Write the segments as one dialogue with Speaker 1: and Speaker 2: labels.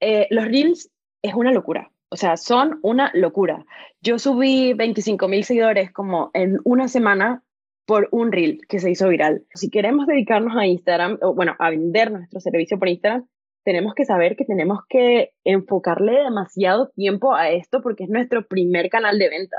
Speaker 1: eh, los reels es una locura. O sea, son una locura. Yo subí 25 mil seguidores como en una semana por un reel que se hizo viral. Si queremos dedicarnos a Instagram, o bueno, a vender nuestro servicio por Instagram, tenemos que saber que tenemos que enfocarle demasiado tiempo a esto porque es nuestro primer canal de venta.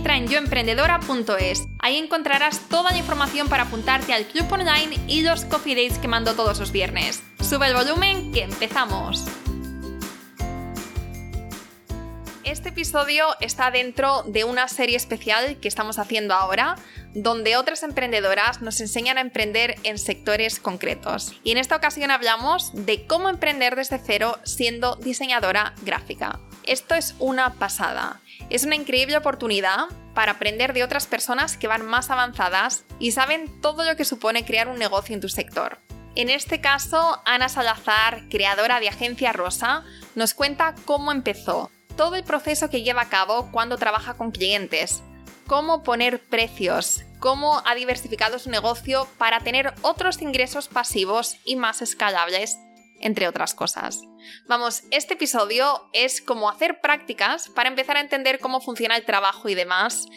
Speaker 2: en yoemprendedora.es. Ahí encontrarás toda la información para apuntarte al club online y los coffee dates que mando todos los viernes. Sube el volumen que empezamos. Este episodio está dentro de una serie especial que estamos haciendo ahora, donde otras emprendedoras nos enseñan a emprender en sectores concretos. Y en esta ocasión hablamos de cómo emprender desde cero siendo diseñadora gráfica. Esto es una pasada. Es una increíble oportunidad para aprender de otras personas que van más avanzadas y saben todo lo que supone crear un negocio en tu sector. En este caso, Ana Salazar, creadora de Agencia Rosa, nos cuenta cómo empezó, todo el proceso que lleva a cabo cuando trabaja con clientes, cómo poner precios, cómo ha diversificado su negocio para tener otros ingresos pasivos y más escalables, entre otras cosas. Vamos, este episodio es como hacer prácticas para empezar a entender cómo funciona el trabajo y demás,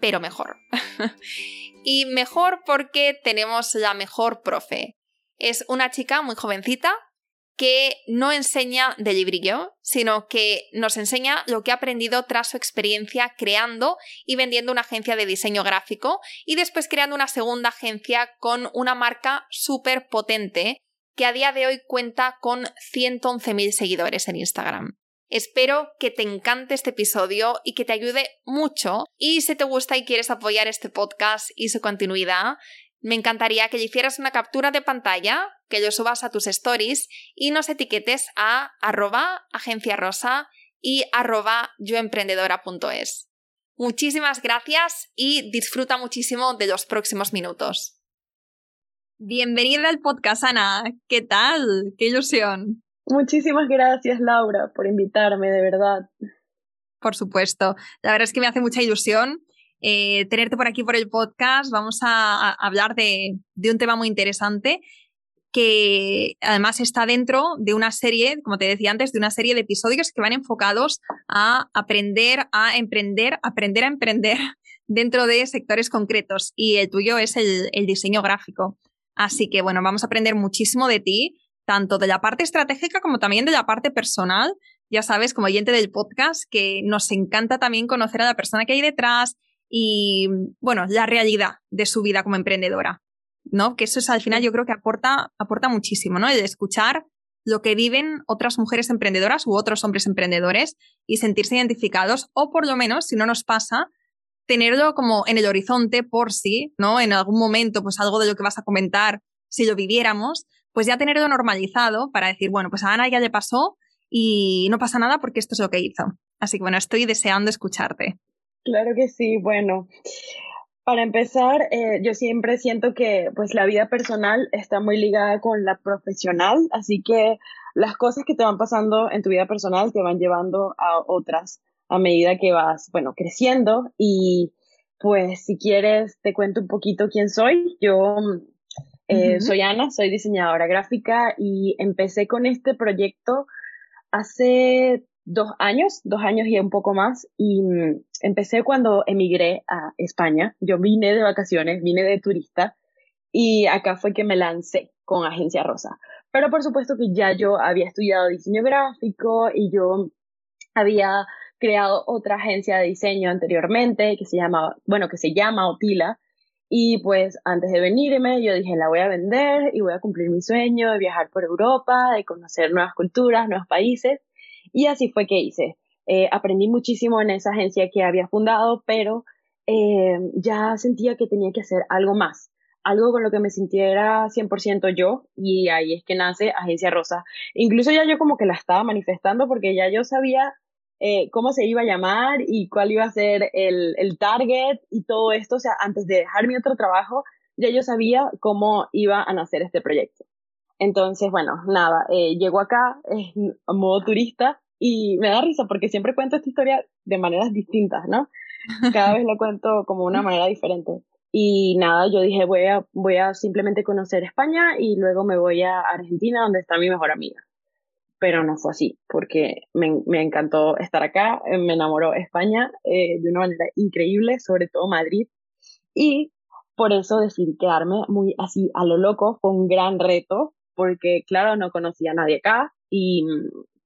Speaker 2: pero mejor. y mejor porque tenemos la mejor profe. Es una chica muy jovencita que no enseña de librillo, sino que nos enseña lo que ha aprendido tras su experiencia creando y vendiendo una agencia de diseño gráfico y después creando una segunda agencia con una marca súper potente que a día de hoy cuenta con 111.000 seguidores en Instagram. Espero que te encante este episodio y que te ayude mucho. Y si te gusta y quieres apoyar este podcast y su continuidad, me encantaría que le hicieras una captura de pantalla, que lo subas a tus stories y nos etiquetes a arroba agenciarosa y arroba yoemprendedora.es. Muchísimas gracias y disfruta muchísimo de los próximos minutos. Bienvenida al podcast, Ana. ¿Qué tal? ¡Qué ilusión!
Speaker 1: Muchísimas gracias, Laura, por invitarme, de verdad.
Speaker 2: Por supuesto. La verdad es que me hace mucha ilusión eh, tenerte por aquí por el podcast. Vamos a, hablar de, un tema muy interesante que además está dentro de una serie, como te decía antes, de una serie de episodios que van enfocados a aprender a emprender, aprender a emprender dentro de sectores concretos y el tuyo es el diseño gráfico. Así que bueno, vamos a aprender muchísimo de ti, tanto de la parte estratégica como también de la parte personal. Ya sabes, como oyente del podcast, que nos encanta también conocer a la persona que hay detrás y, bueno, la realidad de su vida como emprendedora, ¿no? Que eso es al final yo creo que aporta, aporta muchísimo, ¿no? El escuchar lo que viven otras mujeres emprendedoras u otros hombres emprendedores y sentirse identificados o por lo menos, si no nos pasa, tenerlo como en el horizonte por sí, ¿no? En algún momento, pues algo de lo que vas a comentar, si lo viviéramos, pues ya tenerlo normalizado para decir, bueno, pues a Ana ya le pasó y no pasa nada porque esto es lo que hizo. Así que bueno, estoy deseando escucharte.
Speaker 1: Claro que sí, bueno. Para empezar, eh, yo siempre siento que pues la vida personal está muy ligada con la profesional, así que las cosas que te van pasando en tu vida personal te van llevando a otras a medida que vas, bueno, creciendo y pues si quieres te cuento un poquito quién soy. Yo eh, soy Ana, soy diseñadora gráfica y empecé con este proyecto hace dos años, dos años y un poco más y mm, empecé cuando emigré a España. Yo vine de vacaciones, vine de turista y acá fue que me lancé con Agencia Rosa. Pero por supuesto que ya yo había estudiado diseño gráfico y yo había creado otra agencia de diseño anteriormente que se llama, bueno, que se llama Otila. Y pues antes de venirme, yo dije, la voy a vender y voy a cumplir mi sueño de viajar por Europa, de conocer nuevas culturas, nuevos países. Y así fue que hice. Eh, aprendí muchísimo en esa agencia que había fundado, pero eh, ya sentía que tenía que hacer algo más, algo con lo que me sintiera 100% yo, y ahí es que nace Agencia Rosa. Incluso ya yo como que la estaba manifestando porque ya yo sabía eh, cómo se iba a llamar y cuál iba a ser el, el target y todo esto, o sea, antes de dejar mi otro trabajo, ya yo sabía cómo iba a nacer este proyecto. Entonces, bueno, nada, eh, llego acá en modo turista y me da risa porque siempre cuento esta historia de maneras distintas, ¿no? Cada vez lo cuento como una manera diferente. Y nada, yo dije, voy a, voy a simplemente conocer España y luego me voy a Argentina, donde está mi mejor amiga. Pero no fue así, porque me, encantó estar acá, eh, me enamoró España eh, de una manera increíble, sobre todo Madrid. Y por eso decidí quedarme muy así a lo loco, fue un gran reto, porque claro, no conocía a nadie acá y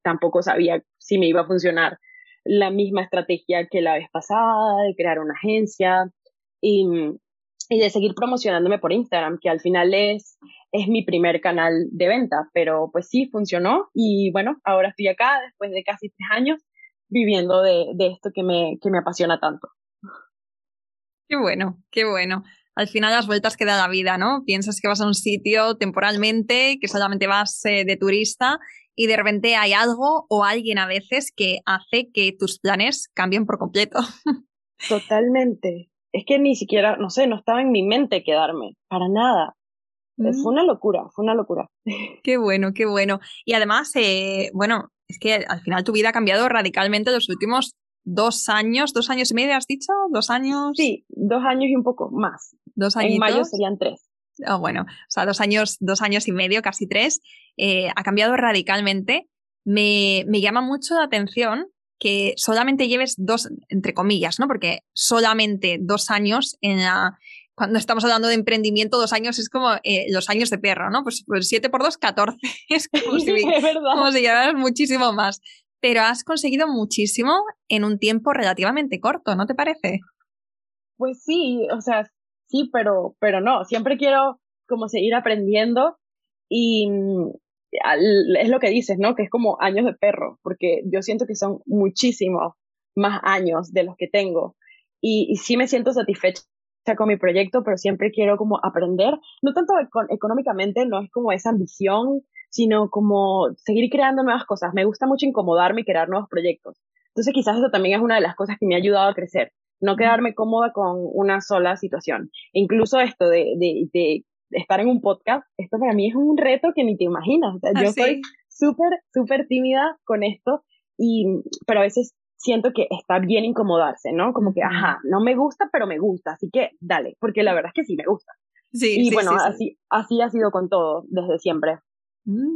Speaker 1: tampoco sabía si me iba a funcionar la misma estrategia que la vez pasada, de crear una agencia y, y de seguir promocionándome por Instagram, que al final es, es mi primer canal de venta, pero pues sí, funcionó y bueno, ahora estoy acá después de casi tres años viviendo de, de esto que me, que me apasiona tanto.
Speaker 2: Qué bueno, qué bueno. Al final las vueltas que da la vida, ¿no? Piensas que vas a un sitio temporalmente, que solamente vas eh, de turista y de repente hay algo o alguien a veces que hace que tus planes cambien por completo.
Speaker 1: Totalmente. Es que ni siquiera, no sé, no estaba en mi mente quedarme, para nada. Fue mm. una locura, fue una locura.
Speaker 2: Qué bueno, qué bueno. Y además, eh, bueno, es que al final tu vida ha cambiado radicalmente los últimos dos años, dos años y medio, ¿has dicho? ¿Dos años?
Speaker 1: Sí, dos años y un poco más.
Speaker 2: Dos años.
Speaker 1: En mayo serían tres.
Speaker 2: Oh, bueno, o sea, dos años, dos años y medio, casi tres, eh, ha cambiado radicalmente. Me, me llama mucho la atención que solamente lleves dos, entre comillas, ¿no? Porque solamente dos años en la, cuando estamos hablando de emprendimiento, dos años es como eh, los años de perro, ¿no? Pues, pues siete por dos, catorce. Es como si, como si llevaras muchísimo más. Pero has conseguido muchísimo en un tiempo relativamente corto, ¿no te parece?
Speaker 1: Pues sí, o sea, sí, pero, pero no, siempre quiero como seguir aprendiendo y es lo que dices, ¿no? Que es como años de perro, porque yo siento que son muchísimos más años de los que tengo y, y sí me siento satisfecha con mi proyecto, pero siempre quiero como aprender, no tanto económicamente, no es como esa ambición, sino como seguir creando nuevas cosas. Me gusta mucho incomodarme y crear nuevos proyectos. Entonces quizás eso también es una de las cosas que me ha ayudado a crecer, no quedarme cómoda con una sola situación. Incluso esto de, de, de estar en un podcast, esto para mí es un reto que ni te imaginas. Ah, yo soy súper, súper tímida con esto, y, pero a veces siento que está bien incomodarse, ¿no? Como que, ajá, no me gusta, pero me gusta, así que dale, porque la verdad es que sí me gusta. Sí, y bueno, así, así ha sido con todo desde siempre.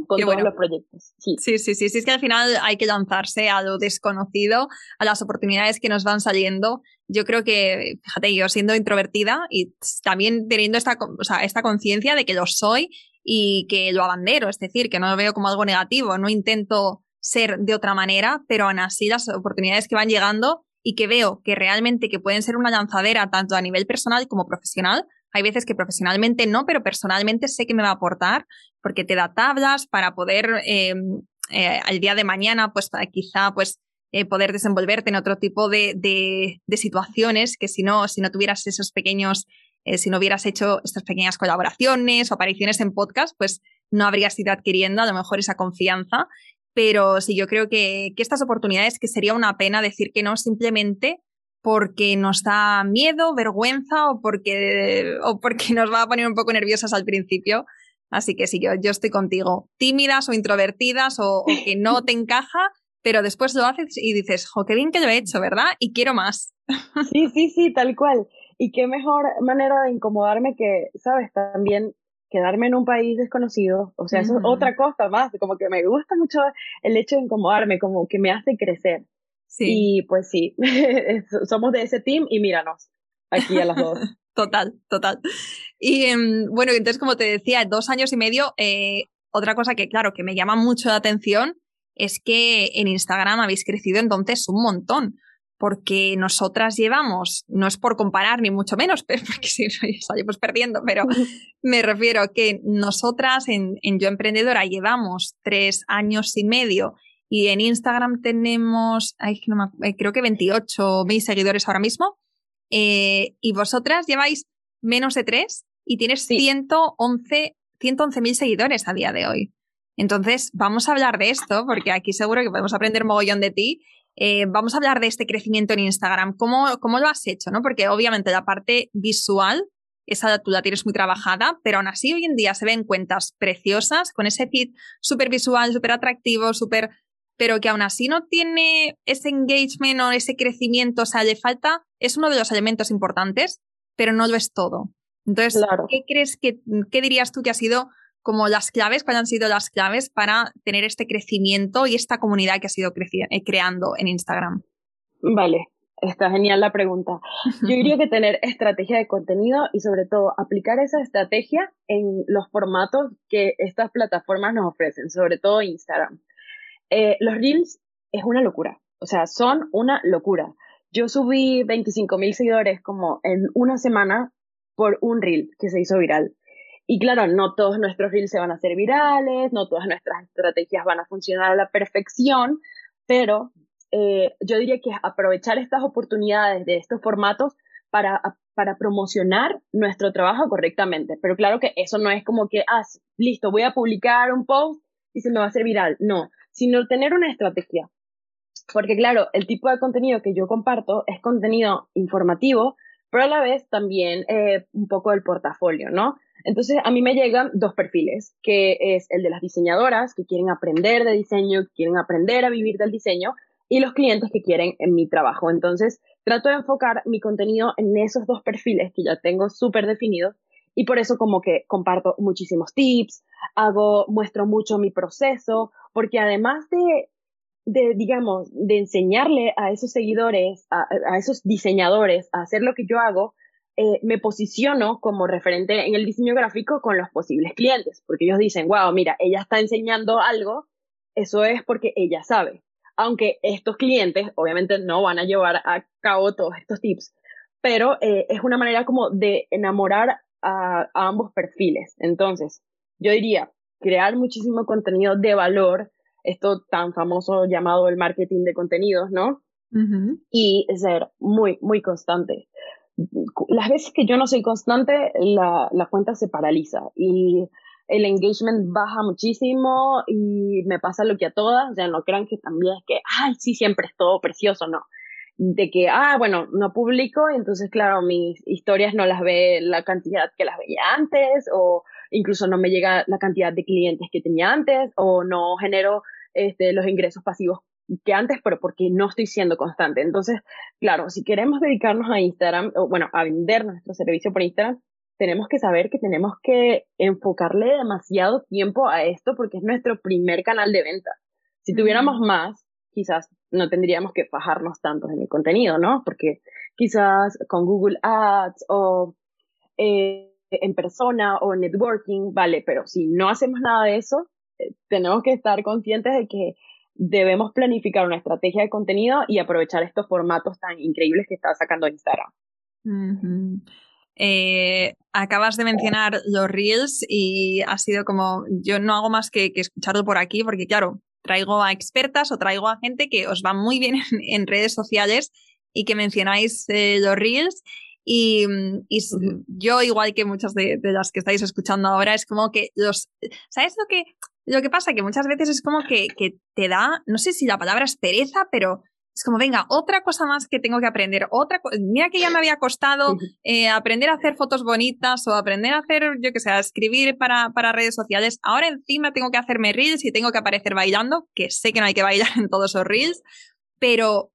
Speaker 1: Con todos los proyectos. Sí.
Speaker 2: sí, sí, sí, sí, es que al final hay que lanzarse a lo desconocido, a las oportunidades que nos van saliendo. Yo creo que, fíjate, yo siendo introvertida y también teniendo esta, o sea, esta conciencia de que lo soy y que lo abandero, es decir, que no lo veo como algo negativo, no intento ser de otra manera, pero aún así las oportunidades que van llegando y que veo que realmente que pueden ser una lanzadera tanto a nivel personal como profesional, hay veces que profesionalmente no, pero personalmente sé que me va a aportar porque te da tablas para poder eh, eh, al día de mañana, pues quizá pues eh, poder desenvolverte en otro tipo de, de, de, situaciones que si no, si no tuvieras esos pequeños, si no hubieras hecho estas pequeñas colaboraciones o apariciones en podcast, pues no habrías ido adquiriendo a lo mejor esa confianza. Pero sí, yo creo que, que estas oportunidades que sería una pena decir que no simplemente porque nos da miedo, vergüenza o porque, o porque nos va a poner un poco nerviosas al principio. Así que sí, yo, yo estoy contigo. Tímidas o introvertidas o, que no te encaja, pero después lo haces y dices, jo, qué bien que lo he hecho, ¿verdad? Y quiero más.
Speaker 1: Sí, sí, sí, tal cual. Y qué mejor manera de incomodarme que, ¿sabes? También quedarme en un país desconocido. O sea, eso es otra cosa más. Como que me gusta mucho el hecho de incomodarme, como que me hace crecer. Y pues sí, somos de ese team y míranos, aquí a las dos.
Speaker 2: total, total. Y em, bueno, entonces como te decía, dos años y medio, eh, otra cosa que claro, que me llama mucho la atención es que en Instagram habéis crecido entonces un montón, porque nosotras llevamos, no es por comparar ni mucho menos, pero porque si salimos perdiendo, pero me refiero a que nosotras en, Yo Emprendedora llevamos tres años y medio y en Instagram tenemos, eh, creo que 28 mil seguidores ahora mismo, eh, y vosotras lleváis menos de tres y tienes 111 mil seguidores a día de hoy. Entonces, vamos a hablar de esto, porque aquí seguro que podemos aprender mogollón de ti eh, vamos a hablar de este crecimiento en Instagram. ¿Cómo, ¿Cómo, lo has hecho? ¿no? Porque obviamente la parte visual, esa tú la tienes muy trabajada, pero aún así hoy en día se ven cuentas preciosas con ese feed súper visual, súper atractivo, súper pero que aún así no tiene ese engagement o ese crecimiento, o sea, le falta, es uno de los elementos importantes, pero no lo es todo. Entonces, ¿qué crees que, qué dirías tú que ha sido como las claves, cuáles han sido las claves para tener este crecimiento y esta comunidad que ha sido eh, creando en Instagram?
Speaker 1: Vale, está genial la pregunta. Yo diría que tener estrategia de contenido y sobre todo aplicar esa estrategia en los formatos que estas plataformas nos ofrecen, sobre todo Instagram. Eh, los reels es una locura, o sea, son una locura. Yo subí 25 mil seguidores como en una semana por un reel que se hizo viral. Y claro, no todos nuestros reels se van a hacer virales, no todas nuestras estrategias van a funcionar a la perfección, pero eh, yo diría que aprovechar estas oportunidades de estos formatos para, para promocionar nuestro trabajo correctamente. Pero claro que eso no es como que, ah, listo, voy a publicar un post y se me va a hacer viral. No, sino tener una estrategia. Porque claro, el tipo de contenido que yo comparto es contenido informativo, pero a la vez también eh, un poco del portafolio, ¿no? Entonces, a mí me llegan dos perfiles, que es el de las diseñadoras que quieren aprender de diseño, que quieren aprender a vivir del diseño, y los clientes que quieren en mi trabajo. Entonces, trato de enfocar mi contenido en esos dos perfiles que ya tengo súper definidos y por eso como que comparto muchísimos tips, hago, muestro mucho mi proceso, porque además de, de digamos, de enseñarle a esos seguidores, a, a esos diseñadores a hacer lo que yo hago, eh, me posiciono como referente en el diseño gráfico con los posibles clientes, porque ellos dicen, wow, mira, ella está enseñando algo, eso es porque ella sabe. Aunque estos clientes obviamente no van a llevar a cabo todos estos tips, pero eh, es una manera como de enamorar a, ambos perfiles. Entonces, yo diría, crear muchísimo contenido de valor, esto tan famoso llamado el marketing de contenidos, ¿no? Y ser muy, muy constante las veces que yo no soy constante, la, la cuenta se paraliza y el engagement baja muchísimo y me pasa lo que a todas, ya no crean que también es que, ay, sí, siempre es todo precioso, no. De que, ah, bueno, no publico y entonces, claro, mis historias no las ve la cantidad que las veía antes o incluso no me llega la cantidad de clientes que tenía antes o no genero este, los ingresos pasivos que antes, pero porque no estoy siendo constante. Entonces, claro, si queremos dedicarnos a Instagram, o bueno, a vender nuestro servicio por Instagram, tenemos que saber que tenemos que enfocarle demasiado tiempo a esto porque es nuestro primer canal de venta. Si tuviéramos más, quizás no tendríamos que fajarnos tanto en el contenido, ¿no? Porque quizás con Google Ads o eh, en persona o networking, vale, pero si no hacemos nada de eso, eh, tenemos que estar conscientes de que debemos planificar una estrategia de contenido y aprovechar estos formatos tan increíbles que está sacando Instagram.
Speaker 2: Eh, acabas de mencionar los reels y ha sido como, yo no hago más que, escucharlo por aquí porque claro, traigo a expertas o traigo a gente que os va muy bien en, redes sociales y que mencionáis eh, los reels y, yo, igual que muchas de, las que estáis escuchando ahora, es como que los. ¿Sabes lo que lo que pasa que muchas veces es como que, te da, no sé si la palabra es pereza, pero es como, venga, otra cosa más que tengo que aprender, otra mira que ya me había costado eh, aprender a hacer fotos bonitas o aprender a hacer, yo que sé, a escribir para, para, redes sociales. Ahora encima tengo que hacerme reels y tengo que aparecer bailando, que sé que no hay que bailar en todos esos reels, pero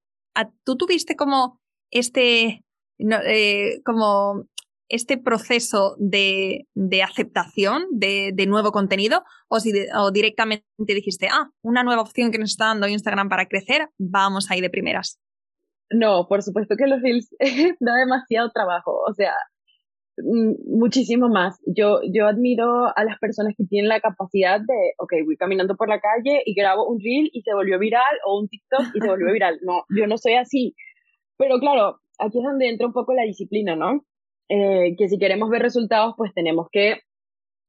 Speaker 2: tú tuviste como este, eh, como este proceso de, aceptación de, nuevo contenido o si o directamente dijiste, ah, una nueva opción que nos está dando Instagram para crecer, vamos ahí de primeras?
Speaker 1: No, por supuesto que los reels da demasiado trabajo, o sea, mm, muchísimo más. Yo, yo admiro a las personas que tienen la capacidad de, ok, voy caminando por la calle y grabo un reel y se volvió viral o un TikTok y se volvió viral. No, yo no soy así. Pero claro, aquí es donde entra un poco la disciplina, ¿no? Eh, que si queremos ver resultados, pues tenemos que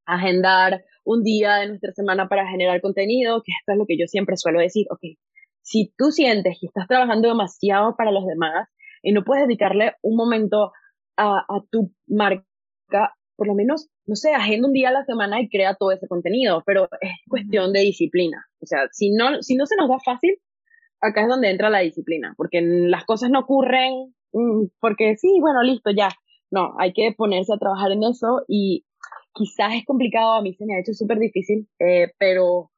Speaker 1: agendar un día de nuestra semana para generar contenido, que esto es lo que yo siempre suelo decir, ok, si tú sientes que estás trabajando demasiado para los demás y no puedes dedicarle un momento a, a tu marca, por lo menos, no sé, agenda un día a la semana y crea todo ese contenido, pero es cuestión de disciplina. O sea, si no, si no se nos da fácil, acá es donde entra la disciplina, porque las cosas no ocurren mm, porque sí, bueno, listo, ya. No, hay que ponerse a trabajar en eso y quizás es complicado, a mí se me ha hecho súper difícil, eh, pero,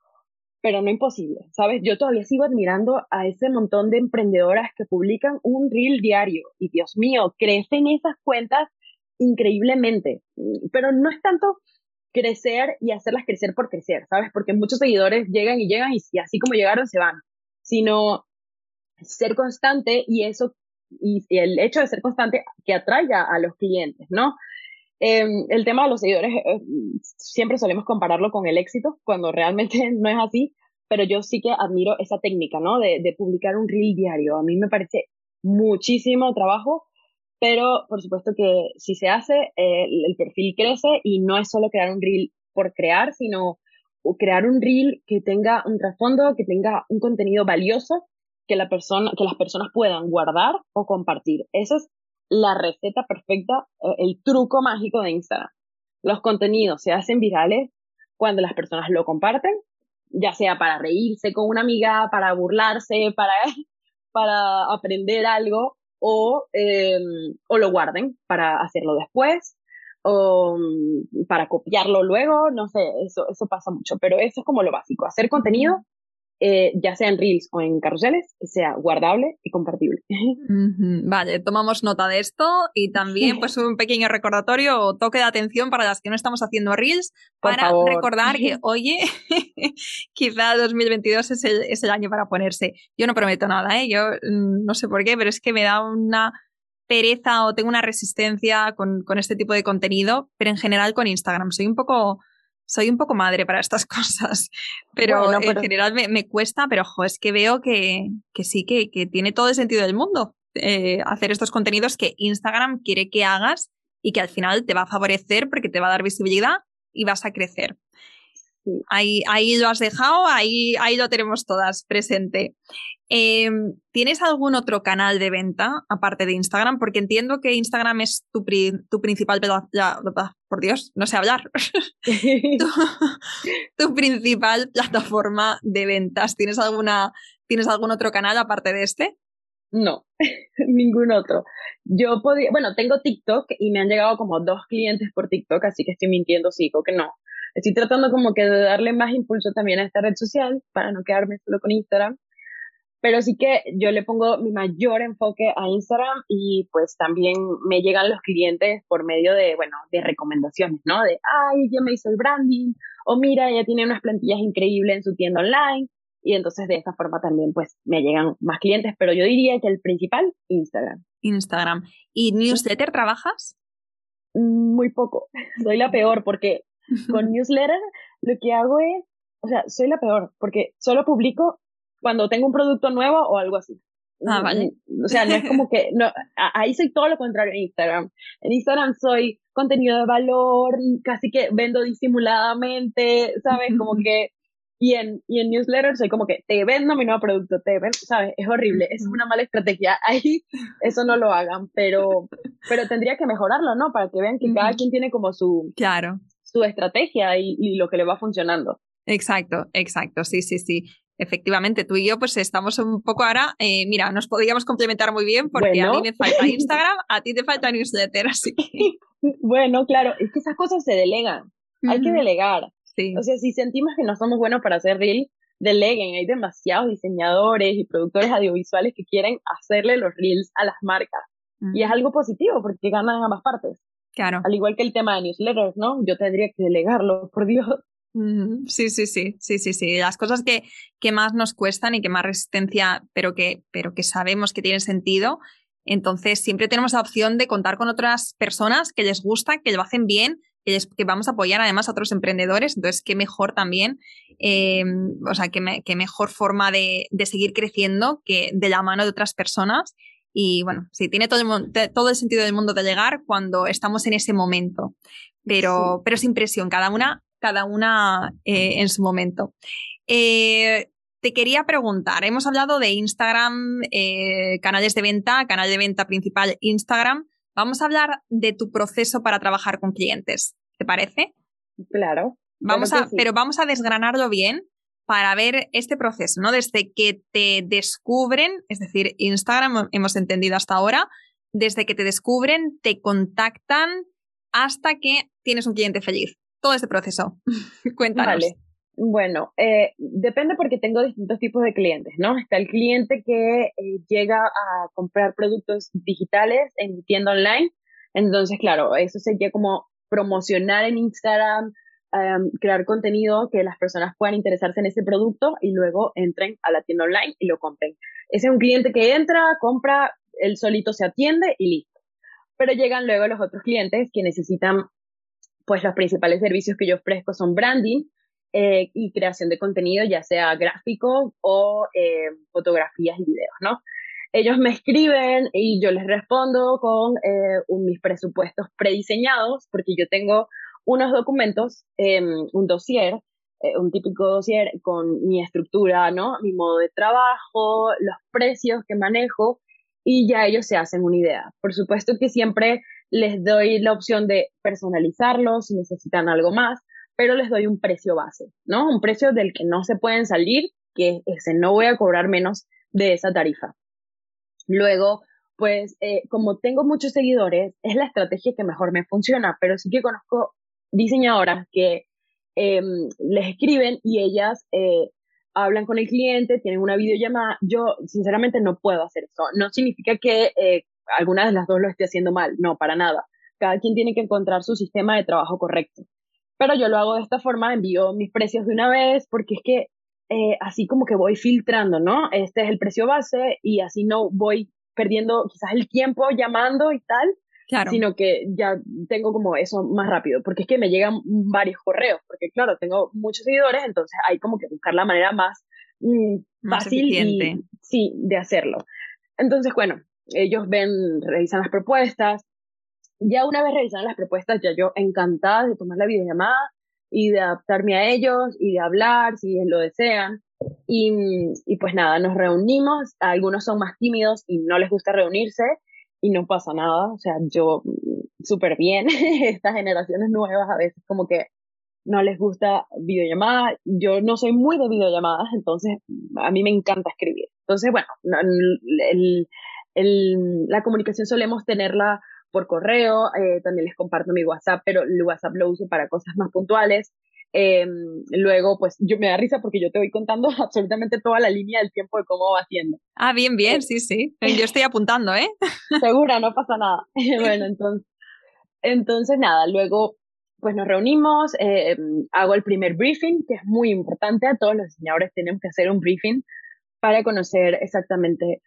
Speaker 1: pero no imposible, ¿sabes? Yo todavía sigo admirando a ese montón de emprendedoras que publican un reel diario y Dios mío, crecen esas cuentas increíblemente, pero no es tanto crecer y hacerlas crecer por crecer, ¿sabes? Porque muchos seguidores llegan y llegan y, así como llegaron se van, sino ser constante y eso, y, el hecho de ser constante que atraiga a los clientes, ¿no? Em, el tema de los seguidores, eh, siempre solemos compararlo con el éxito, cuando realmente no es así, pero yo sí que admiro esa técnica, ¿no? De, publicar un reel diario. A mí me parece muchísimo trabajo, pero por supuesto que si se hace, eh, el perfil crece y no es solo crear un reel por crear, sino crear un reel que tenga un trasfondo, que tenga un contenido valioso que, la persona, que las personas puedan guardar o compartir. Esa es la receta perfecta, eh, el truco mágico de Instagram. Los contenidos se hacen virales cuando las personas lo comparten, ya sea para reírse con una amiga, para burlarse, para, para aprender algo o, em, o lo guarden para hacerlo después o mm, para copiarlo luego, no sé, eso, eso pasa mucho, pero eso es como lo básico, hacer contenido eh, ya sea en Reels o en carruseles, que sea guardable y compartible.
Speaker 2: Vale, tomamos nota de esto y también pues un pequeño recordatorio o toque de atención para las que no estamos haciendo Reels para recordar que, oye, quizá 2022 es el, es el año para ponerse. Yo no prometo nada, ¿eh? yo mm, no sé por qué, pero es que me da una pereza o tengo una resistencia con, con este tipo de contenido, pero en general con Instagram. Soy un poco soy un poco madre para estas cosas, pero, en general me, cuesta, pero ojo, es que veo que, que sí, que, que, tiene todo el sentido del mundo eh, hacer estos contenidos que Instagram quiere que hagas y que al final te va a favorecer porque te va a dar visibilidad y vas a crecer. Ahí, ahí lo has dejado, ahí, ahí lo tenemos todas presente. Em, ¿Tienes algún otro canal de venta aparte de Instagram? Porque entiendo que Instagram es tu, tu principal, por Dios, no sé hablar, tu, principal plataforma de ventas. ¿Tienes, alguna, ¿Tienes algún otro canal aparte de este?
Speaker 1: No, ningún otro. Yo podía, bueno, tengo TikTok y me han llegado como dos clientes por TikTok, así que estoy mintiendo, sí, que no. Estoy tratando como que de darle más impulso también a esta red social para no quedarme solo con Instagram pero sí que yo le pongo mi mayor enfoque a Instagram y pues también me llegan los clientes por medio de, bueno, de recomendaciones, ¿no? De, ay, ya me hizo el branding, o mira, ella tiene unas plantillas increíbles en su tienda online, y entonces de esta forma también pues me llegan más clientes, pero yo diría que el principal, Instagram.
Speaker 2: Instagram. ¿Y newsletter trabajas?
Speaker 1: Muy poco, soy la peor porque con newsletter lo que hago es, o sea, soy la peor porque solo publico cuando tengo un producto nuevo o algo así.
Speaker 2: Ah, vale.
Speaker 1: O sea, no es como que, no, ahí soy todo lo contrario en Instagram. En Instagram soy contenido de valor, casi que vendo disimuladamente, ¿sabes? Como que, y en, y en newsletter soy como que te vendo mi nuevo producto, te vendo, ¿sabes? Es horrible, es una mala estrategia. Ahí eso no lo hagan, pero, pero tendría que mejorarlo, ¿no? Para que vean que cada quien tiene como su,
Speaker 2: claro.
Speaker 1: Su estrategia y, y lo que le va funcionando.
Speaker 2: Exacto, exacto, sí, sí, sí efectivamente, tú y yo pues estamos un poco ahora, eh, mira, nos podríamos complementar muy bien porque a mí me falta Instagram, a ti te falta newsletter, así que...
Speaker 1: Bueno, claro, es que esas cosas se delegan, hay que delegar.
Speaker 2: Sí.
Speaker 1: O sea, si sentimos que no somos buenos para hacer reels, deleguen, hay demasiados diseñadores y productores audiovisuales que quieren hacerle los reels a las marcas. Y es algo positivo porque ganan ambas partes.
Speaker 2: Claro.
Speaker 1: Al igual que el tema de newsletters, ¿no? Yo tendría que delegarlo, por Dios.
Speaker 2: Sí, sí, sí, sí, sí, sí. Las cosas que, que más nos cuestan y que más resistencia, pero que, pero que sabemos que tienen sentido. Entonces, siempre tenemos la opción de contar con otras personas que les gusta, que lo hacen bien, que, que vamos a apoyar además a otros emprendedores. Entonces, qué mejor también, eh, o sea, qué, qué mejor forma de, de seguir creciendo que de la mano de otras personas Y bueno, sí, tiene todo el, todo el sentido del mundo de llegar cuando estamos en ese momento. Pero, pero sin presión, cada una, cada una eh, en su momento. Eh, te quería preguntar, hemos hablado de Instagram, eh, canales de venta, canal de venta principal Instagram. Vamos a hablar de tu proceso para trabajar con clientes. ¿Te parece?
Speaker 1: Claro.
Speaker 2: Vamos a, pero vamos a desgranarlo bien para ver este proceso, ¿no? Desde que te descubren, es decir, Instagram hemos entendido hasta ahora, desde que te descubren, te contactan hasta que tienes un cliente feliz. Todo este proceso. Cuéntanos. Vale.
Speaker 1: Bueno, eh, depende porque tengo distintos tipos de clientes, ¿no? Está el cliente que eh, llega a comprar productos digitales en tienda online. Entonces, claro, eso sería como promocionar en Instagram, em, crear contenido que las personas puedan interesarse en ese producto y luego entren a la tienda online y lo compren. Ese es un cliente que entra, compra, él solito se atiende y listo. Pero llegan luego los otros clientes que necesitan, pues los principales servicios que yo ofrezco son branding, eh, y creación de contenido, ya sea gráfico o eh, fotografías y videos, ¿no? Ellos me escriben y yo les respondo con eh, mis presupuestos prediseñados, porque yo tengo unos documentos, em, un dossier, un típico dossier con mi estructura, ¿no? Mi modo de trabajo, los precios que manejo y ya ellos se hacen una idea. Por supuesto que siempre les doy la opción de personalizarlo si necesitan algo más, pero les doy un precio base, ¿no? Un precio del que no se pueden salir, que ese no voy a cobrar menos de esa tarifa. Luego, pues eh, como tengo muchos seguidores, es la estrategia que mejor me funciona, pero sí que conozco diseñadoras que em, les escriben y ellas eh, hablan con el cliente, tienen una videollamada. Yo, sinceramente, no puedo hacer eso. No significa que eh, alguna de las dos lo esté haciendo mal, no, para nada. Cada quien tiene que encontrar su sistema de trabajo correcto pero yo lo hago de esta forma, envío mis precios de una vez, porque es que eh, así como que voy filtrando, ¿no? Este es el precio base y así no voy perdiendo quizás el tiempo llamando y tal, claro. sino que ya tengo como eso más rápido, porque es que me llegan varios correos, porque claro, tengo muchos seguidores, entonces hay como que buscar la manera más, mm, fácil y, sí, de hacerlo. Entonces, bueno, ellos ven, revisan las propuestas, ya una vez revisadas las propuestas, ya yo encantada de tomar la videollamada y de adaptarme a ellos y de hablar si lo desean. Y, y pues nada, nos reunimos, algunos son más tímidos y no les gusta reunirse y no pasa nada, o sea, yo mm, súper bien, estas generaciones nuevas a veces como que no les gusta videollamada, yo no soy muy de videollamadas, entonces a mí me encanta escribir. Entonces, bueno, el, el, la comunicación solemos tenerla por correo, eh, también les comparto mi WhatsApp, pero el WhatsApp lo uso para cosas más puntuales. Em, luego, pues yo me da risa porque yo te voy contando absolutamente toda la línea del tiempo de cómo va haciendo.
Speaker 2: Ah, bien, bien, eh, sí, sí. Yo estoy apuntando, ¿eh?
Speaker 1: Segura, no pasa nada. bueno, entonces, entonces nada, luego pues nos reunimos, eh, hago el primer briefing, que es muy importante, a todos los diseñadores tenemos que hacer un briefing para conocer exactamente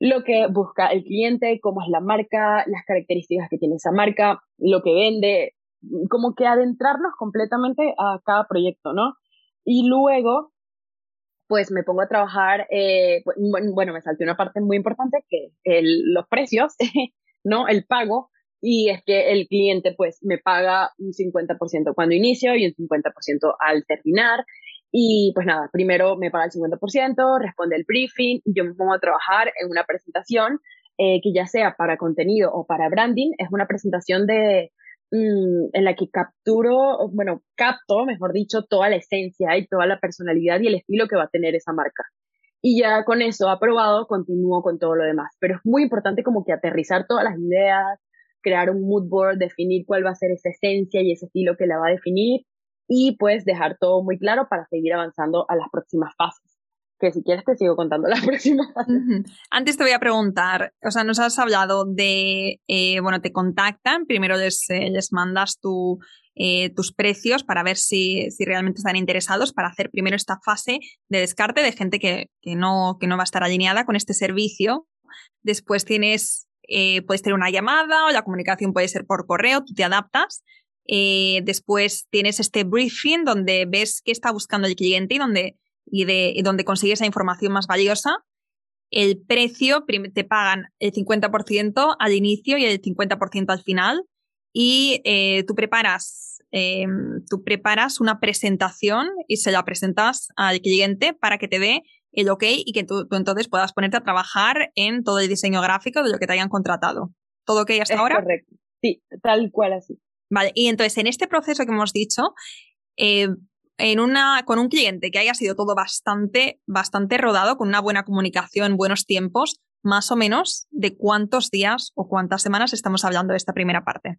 Speaker 1: lo que busca el cliente, cómo es la marca, las características que tiene esa marca, lo que vende, como que adentrarnos completamente a cada proyecto, ¿no? Y luego, pues me pongo a trabajar, eh, bueno, me salté una parte muy importante que el, los precios, ¿no? El pago, y es que el cliente pues me paga un 50% cuando inicio y un 50% al terminar y pues nada, primero me paga el 50%, responde el briefing yo me pongo a trabajar en una presentación eh, que ya sea para contenido o para branding, es una presentación de, mm, en la que capturo, bueno, capto, mejor dicho, toda la esencia y toda la personalidad y el estilo que va a tener esa marca. Y ya con eso aprobado, continúo con todo lo demás. Pero es muy importante como que aterrizar todas las ideas, crear un mood board, definir cuál va a ser esa esencia y ese estilo que la va a definir y pues dejar todo muy claro para seguir avanzando a las próximas fases. Que si quieres te sigo contando las próximas fases.
Speaker 2: Antes te voy a preguntar, o sea, nos has hablado de, eh, bueno, te contactan, primero les, eh, les mandas tu, eh, tus precios para ver si, si, realmente están interesados para hacer primero esta fase de descarte de gente que, que, no, que no va a estar alineada con este servicio. Después tienes, puedes tener una llamada o la comunicación puede ser por correo, tú te adaptas después tienes este briefing donde ves qué está buscando el cliente y donde, y de, donde consigues esa información más valiosa. el precio, te pagan el 50% al inicio y el 50% al final y eh, tú preparas em, tú preparas una presentación y se la presentas al cliente para que te dé el ok y que tú, entonces puedas ponerte a trabajar en todo el diseño gráfico de lo que te hayan contratado. ¿Todo ok hasta ahora?
Speaker 1: Correcto. Sí, tal cual así.
Speaker 2: Vale, y entonces en este proceso que hemos dicho, eh, en una, con un cliente que haya sido todo bastante, bastante rodado, con una buena comunicación, buenos tiempos, más o menos de cuántos días o cuántas semanas estamos hablando de esta primera parte.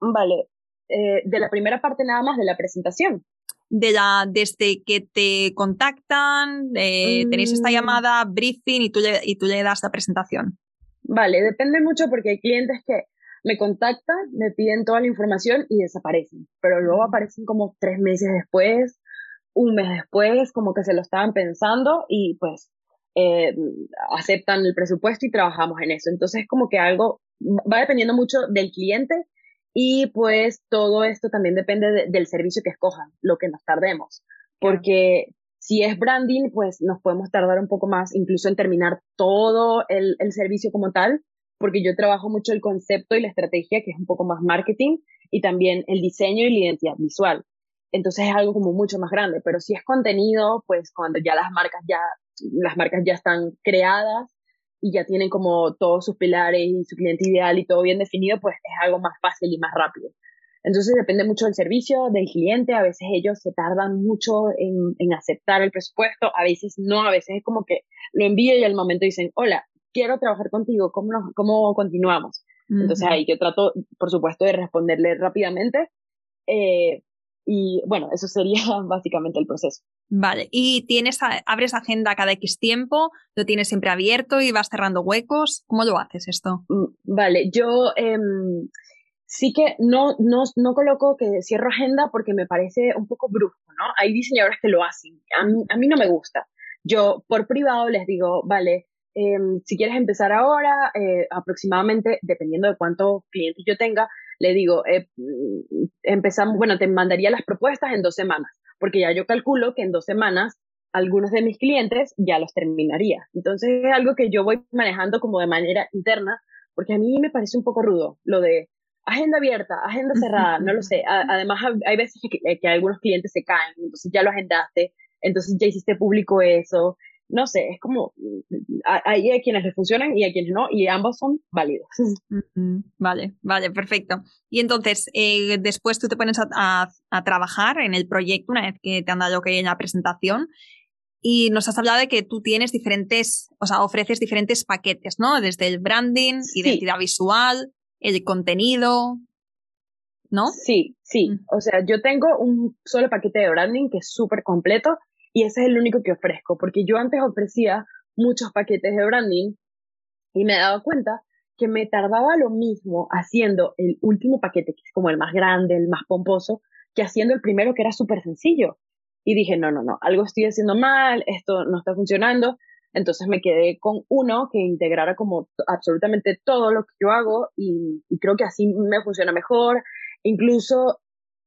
Speaker 1: Vale, eh, de la primera parte nada más de la presentación.
Speaker 2: De la, desde que te contactan, eh, tenéis esta mm. llamada, briefing y tú, le, y tú le das la presentación.
Speaker 1: Vale, depende mucho porque hay clientes que me contactan, me piden toda la información y desaparecen, pero luego aparecen como tres meses después, un mes después, como que se lo estaban pensando y pues eh, aceptan el presupuesto y trabajamos en eso. Entonces, como que algo va dependiendo mucho del cliente y pues todo esto también depende del servicio que escojan, lo que nos tardemos, porque si es branding, pues nos podemos tardar un poco más, incluso en terminar todo el, el servicio como tal, porque yo trabajo mucho el concepto y la estrategia, que es un poco más marketing, y también el diseño y la identidad visual. Entonces es algo como mucho más grande, pero si es contenido, pues cuando ya las marcas ya, las marcas ya están creadas y ya tienen como todos sus pilares y su cliente ideal y todo bien definido, pues es algo más fácil y más rápido. Entonces depende mucho del servicio, del cliente, a veces ellos se tardan mucho en, en aceptar el presupuesto, a veces no, a veces es como que lo envío y al momento dicen, hola, quiero trabajar contigo, ¿cómo, cómo continuamos? Entonces ahí yo trato, por supuesto, de responderle rápidamente. Eh, y bueno, eso sería básicamente el proceso.
Speaker 2: Vale, ¿y tienes, abres agenda cada X tiempo? ¿Lo tienes siempre abierto y vas cerrando huecos? ¿Cómo lo haces esto?
Speaker 1: Mm, vale, yo eh, sí que no, no, no coloco que cierro agenda porque me parece un poco brusco, ¿no? Hay diseñadores que lo hacen, a mí, a mí no me gusta. Yo por privado les digo, vale, Em, si quieres empezar ahora, eh, aproximadamente, dependiendo de cuántos clientes yo tenga, le digo, eh, mm, empezamos, bueno, te mandaría las propuestas en dos semanas, porque ya yo calculo que en dos semanas algunos de mis clientes ya los terminaría. Entonces es algo que yo voy manejando como de manera interna, porque a mí me parece un poco rudo lo de agenda abierta, agenda cerrada, no lo sé. además, hay veces que, que, algunos clientes se caen, entonces ya lo agendaste, entonces ya hiciste público eso, no sé, es como, hay a quienes les funcionan y a quienes no, y ambos son válidos.
Speaker 2: Vale, vale, perfecto. Y entonces, eh, después tú te pones a, trabajar en el proyecto una vez que te han dado que en la presentación y nos has hablado de que tú tienes diferentes, o sea, ofreces diferentes paquetes, ¿no? Desde el branding, identidad visual, el contenido, ¿no?
Speaker 1: Sí, sí. Mm. O sea, yo tengo un solo paquete de branding que es súper completo y ese es el único que ofrezco, porque yo antes ofrecía muchos paquetes de branding y me he dado cuenta que me tardaba lo mismo haciendo el último paquete, que es como el más grande, el más pomposo, que haciendo el primero que era súper sencillo. Y dije, no, no, no, algo estoy haciendo mal, esto no está funcionando. Entonces me quedé con uno que integrara como absolutamente todo lo que yo hago y, creo que así me funciona mejor. Incluso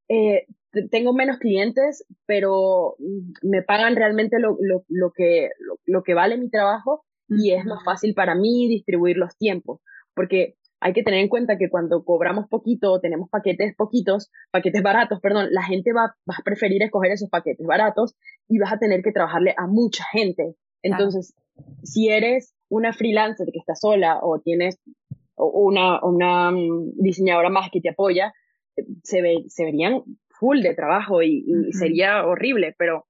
Speaker 1: eh, tengo menos clientes, pero me pagan realmente lo, lo, lo que, lo, que vale mi trabajo y es más fácil para mí distribuir los tiempos, porque hay que tener en cuenta que cuando cobramos poquito, tenemos paquetes poquitos, paquetes baratos, perdón, la gente va, va a preferir escoger esos paquetes baratos y vas a tener que trabajarle a mucha gente. Entonces, si eres una freelancer que está sola o tienes una, una mm, diseñadora más que te apoya, se, ve, se verían full de trabajo y, sería horrible, pero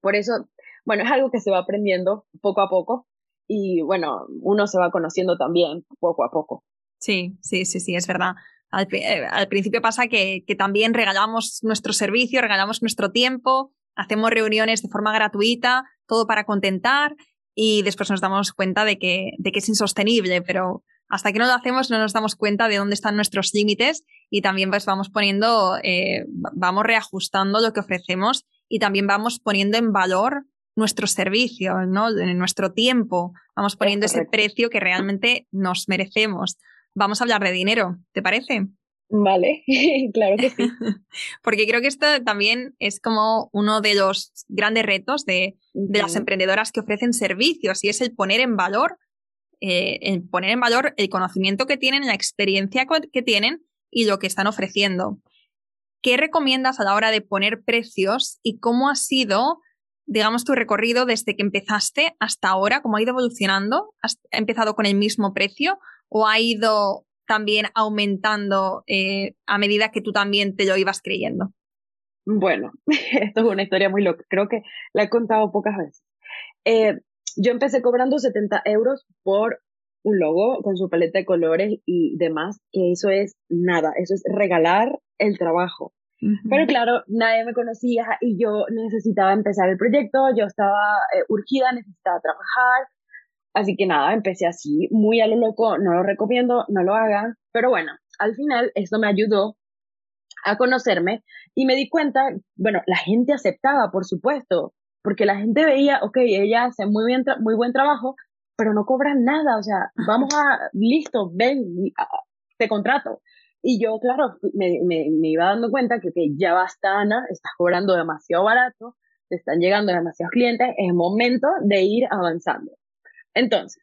Speaker 1: por eso, bueno, es algo que se va aprendiendo poco a poco y bueno, uno se va conociendo también poco a poco.
Speaker 2: Sí, sí, sí, sí, es verdad. Al, eh, principio pasa que, que, también regalamos nuestro servicio, regalamos nuestro tiempo, hacemos reuniones de forma gratuita, todo para contentar y después nos damos cuenta de que, de que es insostenible, pero hasta que no lo hacemos no nos damos cuenta de dónde están nuestros límites y también pues vamos poniendo, eh, vamos reajustando lo que ofrecemos y también vamos poniendo en valor nuestro servicio, ¿no? nuestro tiempo, vamos poniendo ese precio que realmente nos merecemos. Vamos a hablar de dinero, ¿te parece?
Speaker 1: Vale, claro que sí.
Speaker 2: Porque creo que esto también es como uno de los grandes retos de, las emprendedoras que ofrecen servicios y es el poner en valor, eh, el poner en valor el conocimiento que tienen, la experiencia que tienen y lo que están ofreciendo. ¿Qué recomiendas a la hora de poner precios y cómo ha sido, digamos, tu recorrido desde que empezaste hasta ahora? ¿Cómo ha ido evolucionando? ¿Has empezado con el mismo precio o ha ido también aumentando eh, a medida que tú también te lo ibas creyendo?
Speaker 1: Bueno, esto es una historia muy loca. Creo que la he contado pocas veces. Eh, yo empecé cobrando 70 euros por un logo con su paleta de colores y demás, que eso es nada, eso es regalar el trabajo. Pero claro, nadie me conocía y yo necesitaba empezar el proyecto, yo estaba eh, urgida, necesitaba trabajar, Así que nada, empecé así, muy a lo loco, no lo recomiendo, no lo hagan, pero bueno, al final esto me ayudó a conocerme y me di cuenta, bueno, la gente aceptaba, por supuesto, porque la gente veía, ok, ella hace muy, buen trabajo, pero no cobran nada, o sea, vamos a, listo, ven, te contrato. Y yo, claro, me, me, iba dando cuenta que, que ya basta, Ana, estás cobrando demasiado barato, te están llegando demasiados clientes, es momento de ir avanzando. Entonces,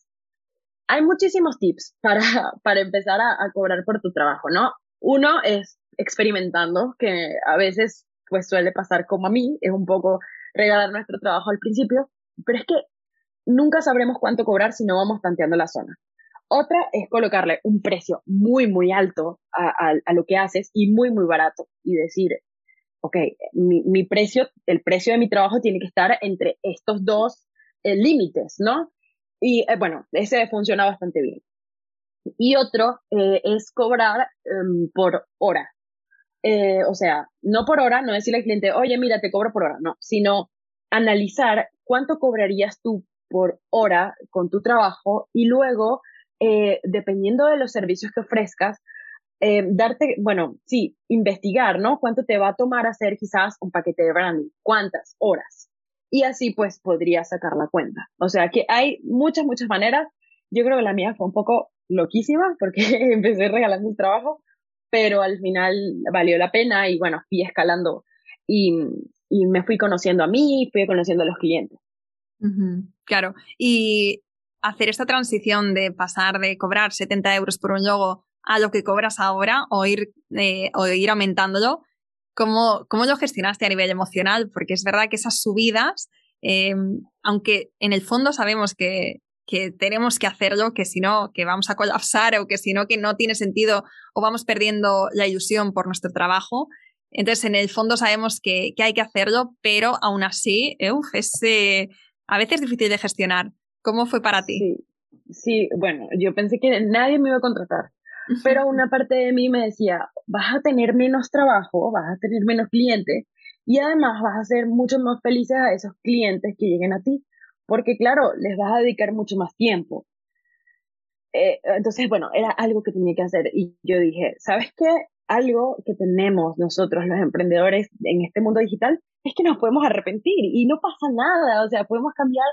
Speaker 1: hay muchísimos tips para, para empezar a, cobrar por tu trabajo, ¿no? Uno es experimentando, que a veces pues suele pasar como a mí, es un poco regalar nuestro trabajo al principio, pero es que nunca sabremos cuánto cobrar si no vamos tanteando la zona. Otra es colocarle un precio muy, muy alto a, lo que haces y muy, muy barato y decir, ok, mi, mi, precio, el precio de mi trabajo tiene que estar entre estos dos eh, límites, ¿no? Y eh, bueno, ese funciona bastante bien. Y otro eh, es cobrar em, por hora. Eh, o sea, no por hora, no decirle al cliente, oye, mira, te cobro por hora, no, sino analizar cuánto cobrarías tú por hora con tu trabajo y luego, dependiendo de los servicios que ofrezcas, darte, bueno, sí, investigar, ¿no? ¿Cuánto te va a tomar hacer quizás un paquete de branding? ¿Cuántas horas? y así pues podría sacar la cuenta. O sea que hay muchas, muchas maneras. Yo creo que la mía fue un poco loquísima porque empecé regalando el trabajo, pero al final valió la pena y bueno, fui escalando y, y me fui conociendo a mí, fui conociendo a los clientes.
Speaker 2: claro, y hacer esta transición de pasar de cobrar 70 euros por un logo a lo que cobras ahora o ir, eh, o ir aumentándolo, ¿Cómo, ¿Cómo lo gestionaste a nivel emocional? Porque es verdad que esas subidas, eh, aunque en el fondo sabemos que, que tenemos que hacerlo, que si no, que vamos a colapsar o que si no, que no tiene sentido o vamos perdiendo la ilusión por nuestro trabajo. Entonces, en el fondo sabemos que, que hay que hacerlo, pero aún así, uf, es eh, a veces difícil de gestionar. ¿Cómo fue para ti?
Speaker 1: Sí, sí, bueno, yo pensé que nadie me iba a contratar. Pero una parte de mí me decía, vas a tener menos trabajo, vas a tener menos clientes y además vas a ser mucho más felices a esos clientes que lleguen a ti, porque claro, les vas a dedicar mucho más tiempo. Eh, entonces, bueno, era algo que tenía que hacer y yo dije, ¿sabes qué? Algo que tenemos nosotros los emprendedores en este mundo digital es que nos podemos arrepentir y no pasa nada, o sea, podemos cambiar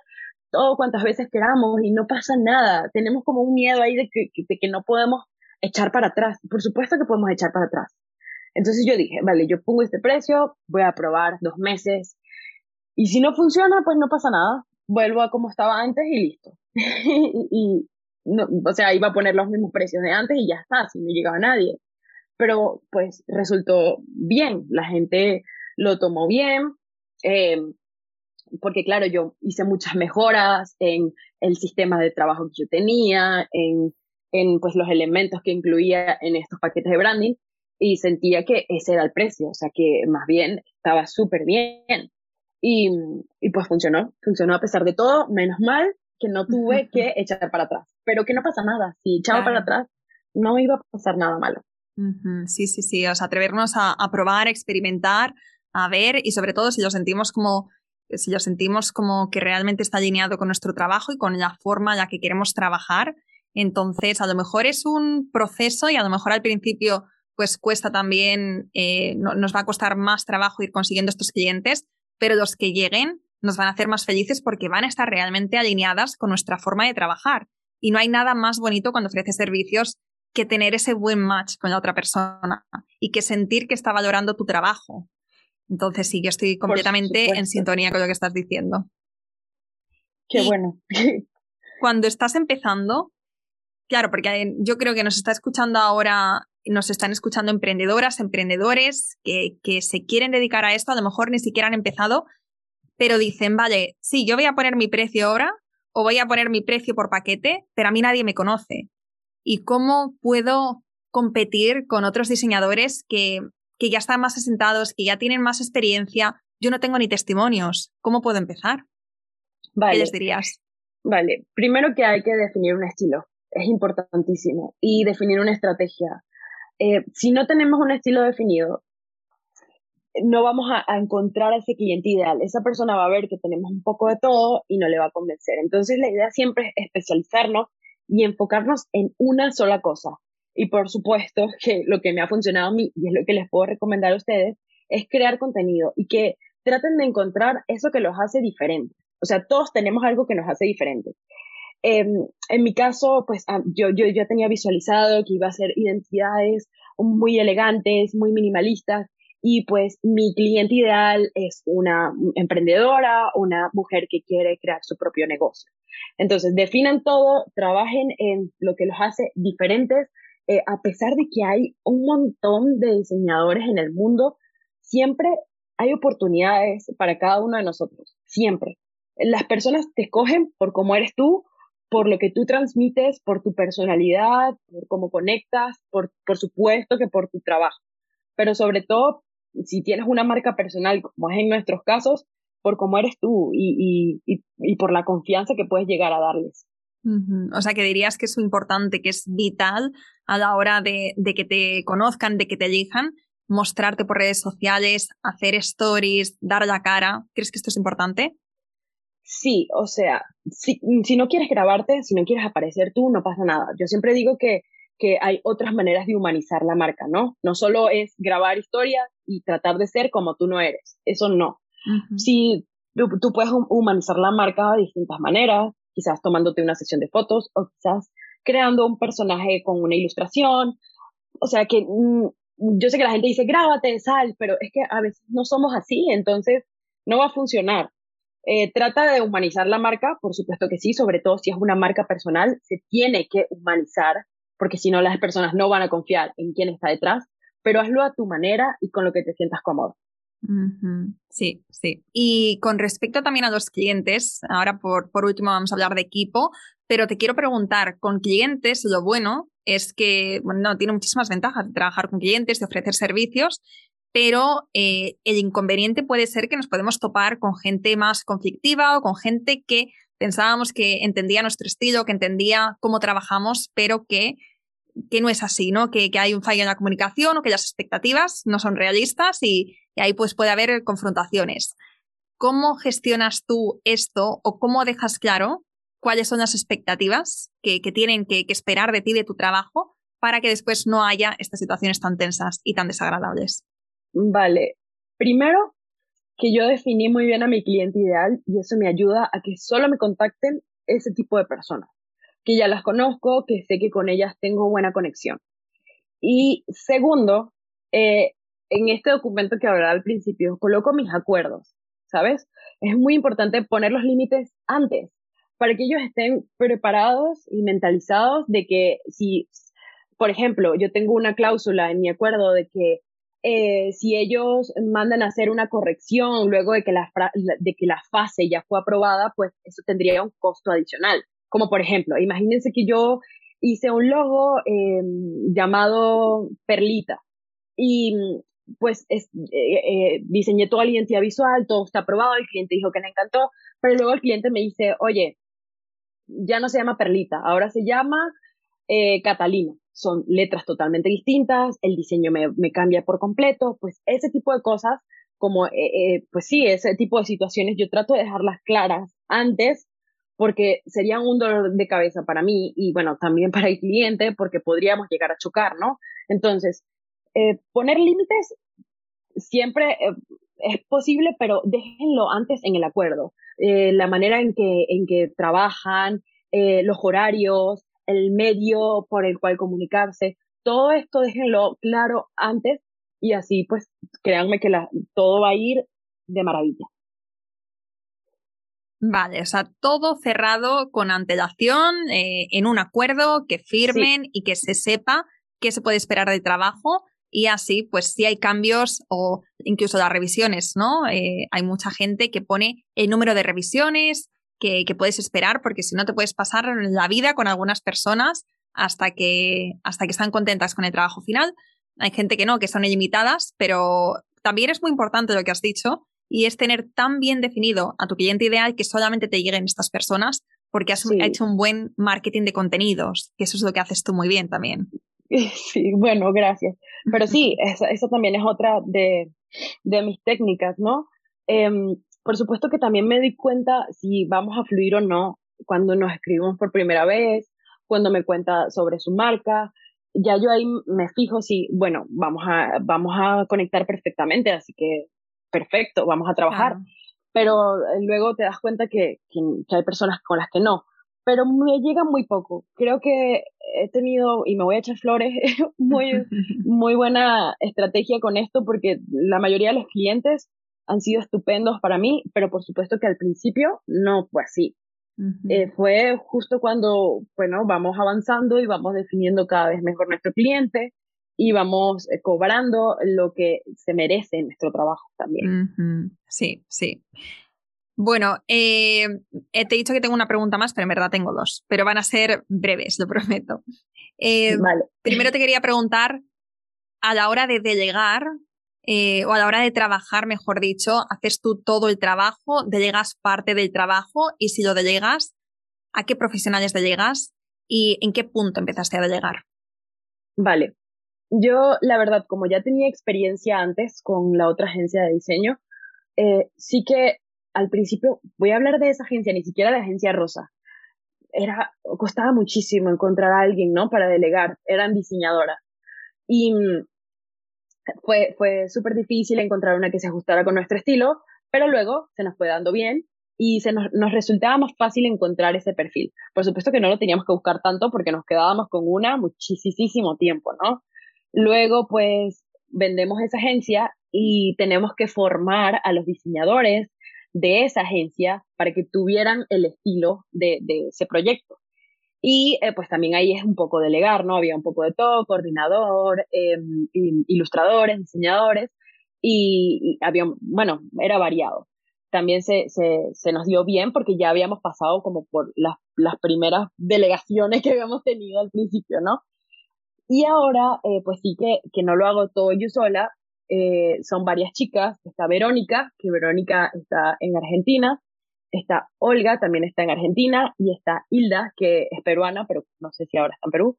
Speaker 1: todo cuantas veces queramos y no pasa nada. Tenemos como un miedo ahí de que, de que no podemos echar para atrás. Por supuesto que podemos echar para atrás. Entonces yo dije, vale, yo pongo este precio, voy a probar dos meses. Y si no funciona, pues no pasa nada. Vuelvo a como estaba antes y listo. y, no, o sea, iba a poner los mismos precios de antes y ya está, si no llegaba nadie. Pero pues resultó bien, la gente lo tomó bien, eh, porque claro, yo hice muchas mejoras en el sistema de trabajo que yo tenía, en en pues los elementos que incluía en estos paquetes de branding y sentía que ese era el precio, o sea que más bien estaba súper bien. Y, y, pues funcionó, funcionó a pesar de todo, menos mal que no tuve que echar para atrás, pero que no pasa nada, si echaba para atrás no iba a pasar nada malo.
Speaker 2: Sí, sí, sí, o sea, atrevernos a, a probar, experimentar, a ver y sobre todo si lo sentimos como si lo sentimos como que realmente está alineado con nuestro trabajo y con la forma en la que queremos trabajar, entonces, a lo mejor es un proceso y a lo mejor al principio pues cuesta también, eh, nos va a costar más trabajo ir consiguiendo estos clientes, pero los que lleguen nos van a hacer más felices porque van a estar realmente alineadas con nuestra forma de trabajar. Y no hay nada más bonito cuando ofreces servicios que tener ese buen match con la otra persona y que sentir que está valorando tu trabajo. Entonces sí, yo estoy completamente en sintonía con lo que estás diciendo.
Speaker 1: Qué bueno.
Speaker 2: cuando estás empezando, claro, porque yo creo que nos está escuchando ahora, nos están escuchando emprendedoras, emprendedores que, que se quieren dedicar a esto, a lo mejor ni siquiera han empezado, pero dicen, vale, sí, yo voy a poner mi precio ahora o voy a poner mi precio por paquete, pero a mí nadie me conoce. ¿Y cómo puedo competir con otros diseñadores que, que ya están más asentados, que ya tienen más experiencia? Yo no tengo ni testimonios. ¿Cómo puedo empezar?
Speaker 1: Vale.
Speaker 2: ¿Qué les dirías?
Speaker 1: Vale, primero que hay que definir un estilo, es importantísimo, y definir una estrategia. Eh, si no tenemos un estilo definido, no vamos a, encontrar a ese cliente ideal. Esa persona va a ver que tenemos un poco de todo y no le va a convencer. Entonces la idea siempre es especializarnos y enfocarnos en una sola cosa. Y por supuesto que lo que me ha funcionado a mí y es lo que les puedo recomendar a ustedes es crear contenido y que traten de encontrar eso que los hace diferentes. O sea, todos tenemos algo que nos hace diferentes. Em, en mi caso, pues ah, yo, yo ya tenía visualizado que iba a ser identidades muy elegantes, muy minimalistas, y pues mi cliente ideal es una emprendedora, una mujer que quiere crear su propio negocio. Entonces, definan todo, trabajen en lo que los hace diferentes, eh, a pesar de que hay un montón de diseñadores en el mundo, siempre hay oportunidades para cada uno de nosotros, siempre. Las personas te escogen por cómo eres tú, por lo que tú transmites, por tu personalidad, por cómo conectas, por, por supuesto que por tu trabajo, pero sobre todo si tienes una marca personal, como es en nuestros casos, por cómo eres tú y, y, y, por la confianza que puedes llegar a darles.
Speaker 2: O sea, que dirías que es importante, que es vital a la hora de, de, que te conozcan, de que te elijan, mostrarte por redes sociales, hacer stories, dar la cara. ¿Crees que esto es importante?
Speaker 1: Sí, o sea, si, si no quieres grabarte, si no quieres aparecer tú, no pasa nada. Yo siempre digo que que hay otras maneras de humanizar la marca, ¿no? No solo es grabar historias y tratar de ser como tú no eres, eso no. Si tú, puedes humanizar la marca de distintas maneras, quizás tomándote una sesión de fotos o quizás creando un personaje con una ilustración, o sea que mm, yo sé que la gente dice grábate, sal, pero es que a veces no somos así, entonces no va a funcionar. Eh, trata de humanizar la marca, por supuesto que sí, sobre todo si es una marca personal, se tiene que humanizar porque si no las personas no van a confiar en quién está detrás, pero hazlo a tu manera y con lo que te sientas cómodo.
Speaker 2: Sí, sí. Y con respecto también a los clientes, ahora por, por último vamos a hablar de equipo, pero te quiero preguntar, con clientes lo bueno es que, bueno, no, tiene muchísimas ventajas de trabajar con clientes, de ofrecer servicios, pero eh, el inconveniente puede ser que nos podemos topar con gente más conflictiva o con gente que pensábamos que entendía nuestro estilo, que entendía cómo trabajamos, pero que, que no es así, ¿no? Que, que, hay un fallo en la comunicación o que las expectativas no son realistas y, ahí pues puede haber confrontaciones. ¿Cómo gestionas tú esto o cómo dejas claro cuáles son las expectativas que, que tienen que esperar de ti, de tu trabajo, para que después no haya estas situaciones tan tensas y tan desagradables?
Speaker 1: Vale. Primero, que yo definí muy bien a mi cliente ideal y eso me ayuda a que solo me contacten ese tipo de personas, que ya las conozco, que sé que con ellas tengo buena conexión. Y segundo, eh, en este documento que hablaba al principio, coloco mis acuerdos, ¿sabes? Es muy importante poner los límites antes, para que ellos estén preparados y mentalizados de que si, por ejemplo, yo tengo una cláusula en mi acuerdo de que eh, si ellos mandan a hacer una corrección luego de que la, de que la fase ya fue aprobada, pues eso tendría un costo adicional. Como por ejemplo, imagínense que yo hice un logo eh, llamado Perlita y pues es, eh, diseñé toda la identidad visual, todo está aprobado, el cliente dijo que le encantó, pero luego el cliente me dice, oye, ya no se llama Perlita, ahora se llama Catalina son letras totalmente distintas, el diseño me, cambia por completo, pues ese tipo de cosas, como, eh, eh, pues sí, ese tipo de situaciones yo trato de dejarlas claras antes porque sería un dolor de cabeza para mí y bueno, también para el cliente porque podríamos llegar a chocar, ¿no? Entonces, eh, poner límites siempre es posible, pero déjenlo antes en el acuerdo. la manera en que, en que trabajan, los horarios, el medio por el cual comunicarse. Todo esto déjenlo claro antes y así pues créanme que la, todo va a ir de maravilla.
Speaker 2: Vale, o sea, todo cerrado con antelación, eh, en un acuerdo, que firmen y que se sepa qué se puede esperar de trabajo y así, pues si hay cambios o incluso las revisiones, ¿no? Eh, hay mucha gente que pone el número de revisiones que, que, puedes esperar porque si no te puedes pasar la vida con algunas personas hasta que, hasta que están contentas con el trabajo final. Hay gente que no, que son ilimitadas, pero también es muy importante lo que has dicho y es tener tan bien definido a tu cliente ideal que solamente te lleguen estas personas porque has hecho un buen marketing de contenidos, que eso es lo que haces tú muy bien también.
Speaker 1: Sí, bueno, gracias. Pero sí, esa, también es otra de, de mis técnicas, ¿no? Em, por supuesto que también me di cuenta si vamos a fluir o no cuando nos escribimos por primera vez, cuando me cuenta sobre su marca. Ya yo ahí me fijo si, bueno, vamos a, vamos a conectar perfectamente, así que perfecto, vamos a trabajar. Pero eh, luego te das cuenta que, que, hay personas con las que no. Pero me llega muy poco. Creo que he tenido, y me voy a echar flores, muy, muy buena estrategia con esto porque la mayoría de los clientes han sido estupendos para mí, pero por supuesto que al principio no fue así. Eh, fue justo cuando, bueno, vamos avanzando y vamos definiendo cada vez mejor nuestro cliente, y vamos eh, cobrando lo que se merece en nuestro trabajo también.
Speaker 2: Sí, sí. Bueno, eh, te he dicho que tengo una pregunta más, pero en verdad tengo dos, pero van a ser breves, lo prometo. Eh, vale. Primero te quería preguntar, a la hora de delegar, o a la hora de trabajar, mejor dicho, ¿haces tú todo el trabajo, delegas parte del trabajo? Y si lo delegas, ¿a qué profesionales delegas? ¿Y en qué punto empezaste a delegar?
Speaker 1: Vale, yo, la verdad, como ya tenía experiencia antes con la otra agencia de diseño, eh, sí que al principio, voy a hablar de esa agencia, ni siquiera de agencia rosa. Era, costaba muchísimo encontrar a alguien, ¿no? Para delegar. Eran diseñadoras. Y mm, fue, fue súper difícil encontrar una que se ajustara con nuestro estilo, pero luego se nos fue dando bien y se nos, nos resultaba más fácil encontrar ese perfil. Por supuesto que no lo teníamos que buscar tanto porque nos quedábamos con una muchísimo tiempo, ¿no? Luego, pues, vendemos esa agencia y tenemos que formar a los diseñadores de esa agencia para que tuvieran el estilo de, ese proyecto. Y eh, pues también ahí es un poco delegar, ¿no? Había un poco de todo, coordinador, em, ilustradores, diseñadores, y, había, bueno, era variado. También se, se, se, nos dio bien porque ya habíamos pasado como por las, las primeras delegaciones que habíamos tenido al principio, ¿no? Y ahora, eh, pues sí que, que no lo hago todo yo sola, eh, son varias chicas, está Verónica, que Verónica está en Argentina, está Olga, también está en Argentina, y está Hilda, que es peruana, pero no sé si ahora está en Perú.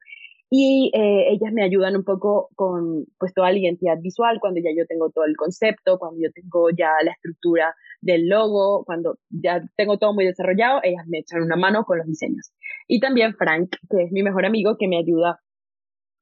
Speaker 1: Y eh, ellas me ayudan un poco con pues toda la identidad visual, cuando ya yo tengo todo el concepto, cuando yo tengo ya la estructura del logo, cuando ya tengo todo muy desarrollado, ellas me echan una mano con los diseños. Y también Frank, que es mi mejor amigo, que me ayuda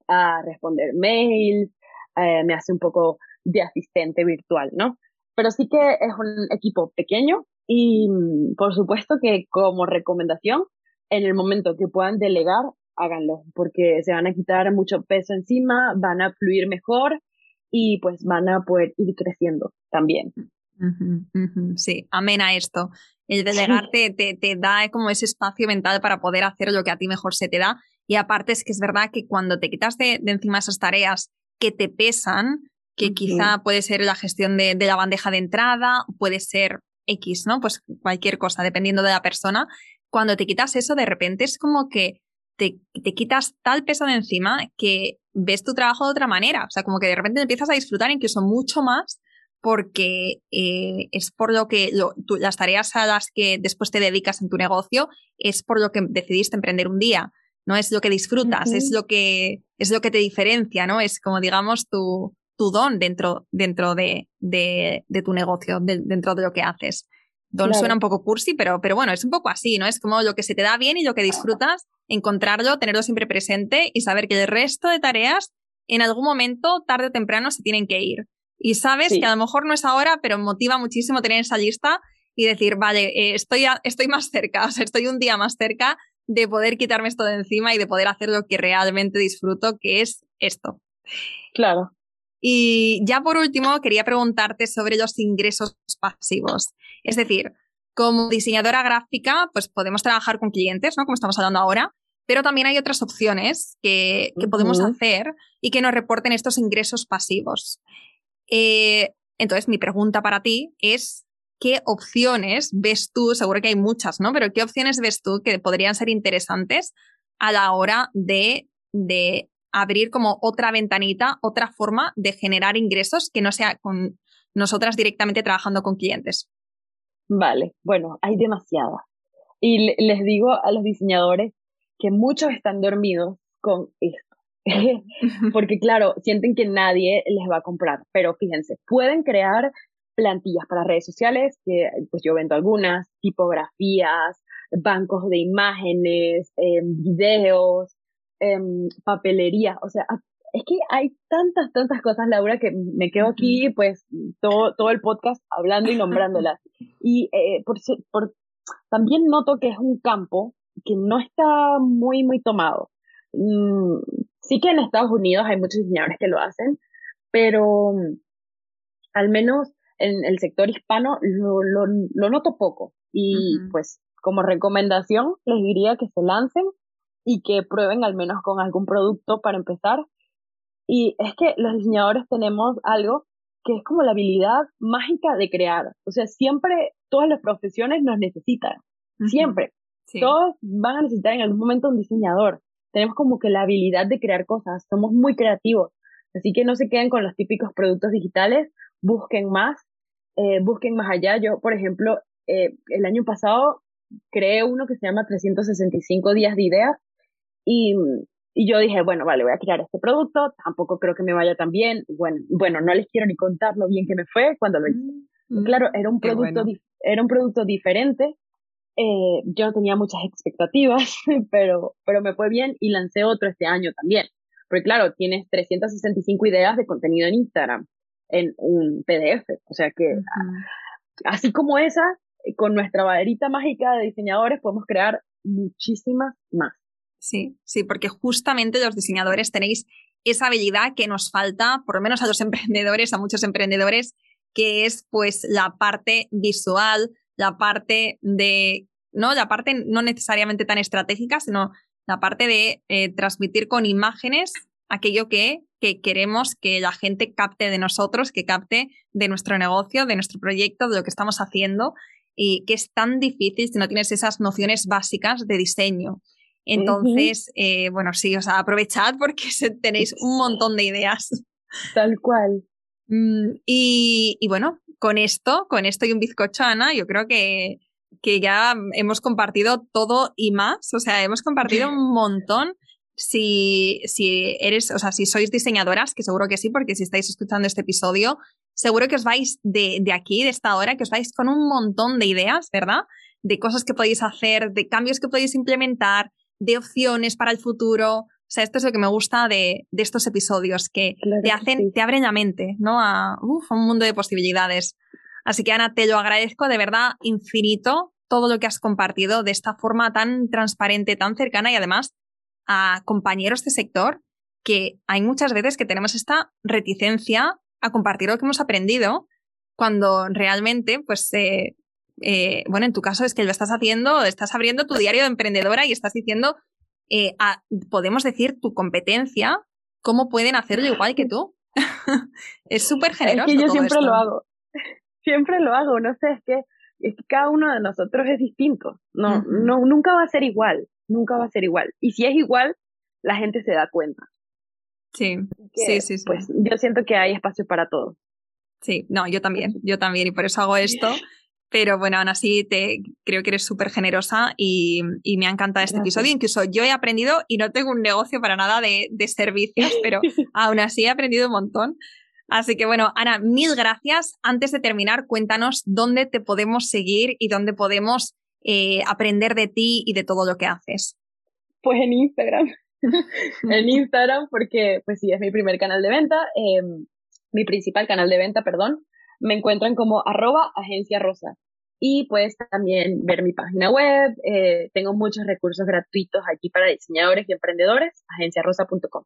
Speaker 1: a responder mails, eh, me hace un poco de asistente virtual, ¿no? Pero sí que es un equipo pequeño y mm, por supuesto que como recomendación, en el momento que puedan delegar, háganlo, porque se van a quitar mucho peso encima, van a fluir mejor y pues van a poder ir creciendo también.
Speaker 2: Sí, amén a esto. El delegarte te, te, da como ese espacio mental para poder hacer lo que a ti mejor se te da y aparte es que es verdad que cuando te quitas de, encima esas tareas que te pesan, que quizá puede ser la gestión de, la bandeja de entrada, puede ser X, ¿no? Pues cualquier cosa, dependiendo de la persona. Cuando te quitas eso, de repente es como que te, te, quitas tal peso de encima que ves tu trabajo de otra manera. O sea, como que de repente empiezas a disfrutar incluso mucho más porque eh, es por lo que las tareas a las que después te dedicas en tu negocio es por lo que decidiste emprender un día no es lo que disfrutas, es lo que es lo que te diferencia, ¿no? Es como digamos tu, tu don dentro, dentro de, de, tu negocio, dentro de lo que haces. Don suena un poco cursi, pero, pero bueno, es un poco así, ¿no? Es como lo que se te da bien y lo que disfrutas, encontrarlo, tenerlo siempre presente y saber que el resto de tareas en algún momento, tarde o temprano, se tienen que ir. Y sabes que a lo mejor no es ahora, pero motiva muchísimo tener esa lista y decir, vale, eh, estoy, estoy más cerca, o sea, estoy un día más cerca de poder quitarme esto de encima y de poder hacer lo que realmente disfruto, que es esto.
Speaker 1: Claro.
Speaker 2: Y ya por último, quería preguntarte sobre los ingresos pasivos. Es decir, como diseñadora gráfica, pues podemos trabajar con clientes, ¿no? Como estamos hablando ahora, pero también hay otras opciones que, podemos hacer y que nos reporten estos ingresos pasivos. Eh, entonces, mi pregunta para ti es, ¿qué opciones ves tú? Seguro que hay muchas, ¿no? Pero ¿qué opciones ves tú que podrían ser interesantes a la hora de, de abrir como otra ventanita, otra forma de generar ingresos que no sea con nosotras directamente trabajando con clientes?
Speaker 1: Vale, bueno, hay demasiadas. Y les digo a los diseñadores que muchos están dormidos con esto. Porque claro, sienten que nadie les va a comprar, pero fíjense, pueden crear plantillas para redes sociales, que pues yo vendo algunas, tipografías, bancos de imágenes, em, videos, em, papelería, o sea, es que hay tantas, tantas cosas, Laura, que me quedo aquí pues todo, todo el podcast hablando y nombrándolas. Y eh, por, por, también noto que es un campo que no está muy, muy tomado. Mm, sí que en Estados Unidos hay muchos diseñadores que lo hacen, pero mm, al menos en el sector hispano lo, lo, noto poco. Y pues como recomendación les diría que se lancen y que prueben al menos con algún producto para empezar. Y es que los diseñadores tenemos algo que es como la habilidad mágica de crear. O sea, siempre todas las profesiones nos necesitan. Siempre. Todos van a necesitar en algún momento un diseñador. Tenemos como que la habilidad de crear cosas, somos muy creativos. Así que no se queden con los típicos productos digitales, busquen más, eh, busquen más allá. Yo, por ejemplo, eh, el año pasado creé uno que se llama 365 días de ideas y, y yo dije, bueno, vale, voy a crear este producto, tampoco creo que me vaya tan bien. Bueno, bueno, no les quiero ni contar lo bien que me fue cuando lo hice. Mm, claro, era un producto, era un producto diferente eh, yo tenía muchas expectativas, pero, pero me fue bien y lancé otro este año también. Porque claro, tienes 365 ideas de contenido en Instagram, en un PDF. O sea que, así como esa, con nuestra vaderita mágica de diseñadores podemos crear muchísimas más.
Speaker 2: Sí, sí, porque justamente los diseñadores tenéis esa habilidad que nos falta, por lo menos a los emprendedores, a muchos emprendedores, que es pues la parte visual, la parte de, ¿no? La parte no necesariamente tan estratégica, sino la parte de eh, transmitir con imágenes aquello que, que, queremos que la gente capte de nosotros, que capte de nuestro negocio, de nuestro proyecto, de lo que estamos haciendo, y que es tan difícil si no tienes esas nociones básicas de diseño. Entonces, eh, bueno, sí, o sea, aprovechad porque tenéis un montón de ideas.
Speaker 1: Tal cual.
Speaker 2: Mm, y, y, bueno, con esto, con esto y un bizcocho, Ana, yo creo que, que ya hemos compartido todo y más. O sea, hemos compartido un montón. Si, si eres, o sea, si sois diseñadoras, que seguro que sí, porque si estáis escuchando este episodio, seguro que os vais de, de aquí, de esta hora, que os vais con un montón de ideas, ¿verdad? De cosas que podéis hacer, de cambios que podéis implementar, de opciones para el futuro. O sea, esto es lo que me gusta de, de estos episodios, que te hacen, te abren la mente, ¿no? A, un mundo de posibilidades. Así que Ana, te lo agradezco de verdad infinito todo lo que has compartido de esta forma tan transparente, tan cercana y además a compañeros de sector que hay muchas veces que tenemos esta reticencia a compartir lo que hemos aprendido cuando realmente, pues, eh, eh, bueno, en tu caso es que lo estás haciendo, estás abriendo tu diario de emprendedora y estás diciendo eh, podemos decir tu competencia, cómo pueden hacerlo igual que tú. es súper generoso.
Speaker 1: Es que yo siempre lo hago. Siempre lo hago, no sé, es que, es que cada uno de nosotros es distinto. No, no, nunca va a ser igual, nunca va a ser igual. Y si es igual, la gente se da cuenta.
Speaker 2: Sí, sí, sí, sí.
Speaker 1: Pues yo siento que hay espacio para todos.
Speaker 2: Sí, no, yo también, yo también, y por eso hago esto. Pero bueno, aún así te, creo que eres súper generosa y, me ha encantado este episodio. Incluso yo he aprendido, y no tengo un negocio para nada de, servicios, pero aún así he aprendido un montón. Así que bueno, Ana, mil gracias. Antes de terminar, cuéntanos dónde te podemos seguir y dónde podemos eh, aprender de ti y de todo lo que haces.
Speaker 1: Pues en Instagram. en Instagram, porque pues sí, es mi primer canal de venta, em, mi principal canal de venta, perdón me encuentran como arroba agencia rosa. y puedes también ver mi página web. Eh, tengo muchos recursos gratuitos aquí para diseñadores y emprendedores, agenciarosa.com.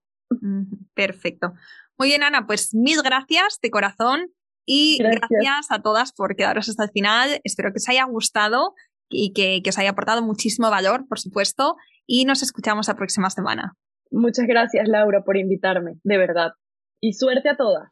Speaker 2: Perfecto. Muy bien, Ana, pues mil gracias de corazón y gracias. a todas por quedaros hasta el final. Espero que os haya gustado y que, que os haya aportado muchísimo valor, por supuesto, y nos escuchamos la próxima semana.
Speaker 1: Muchas gracias, Laura, por invitarme, de verdad. Y suerte a todas.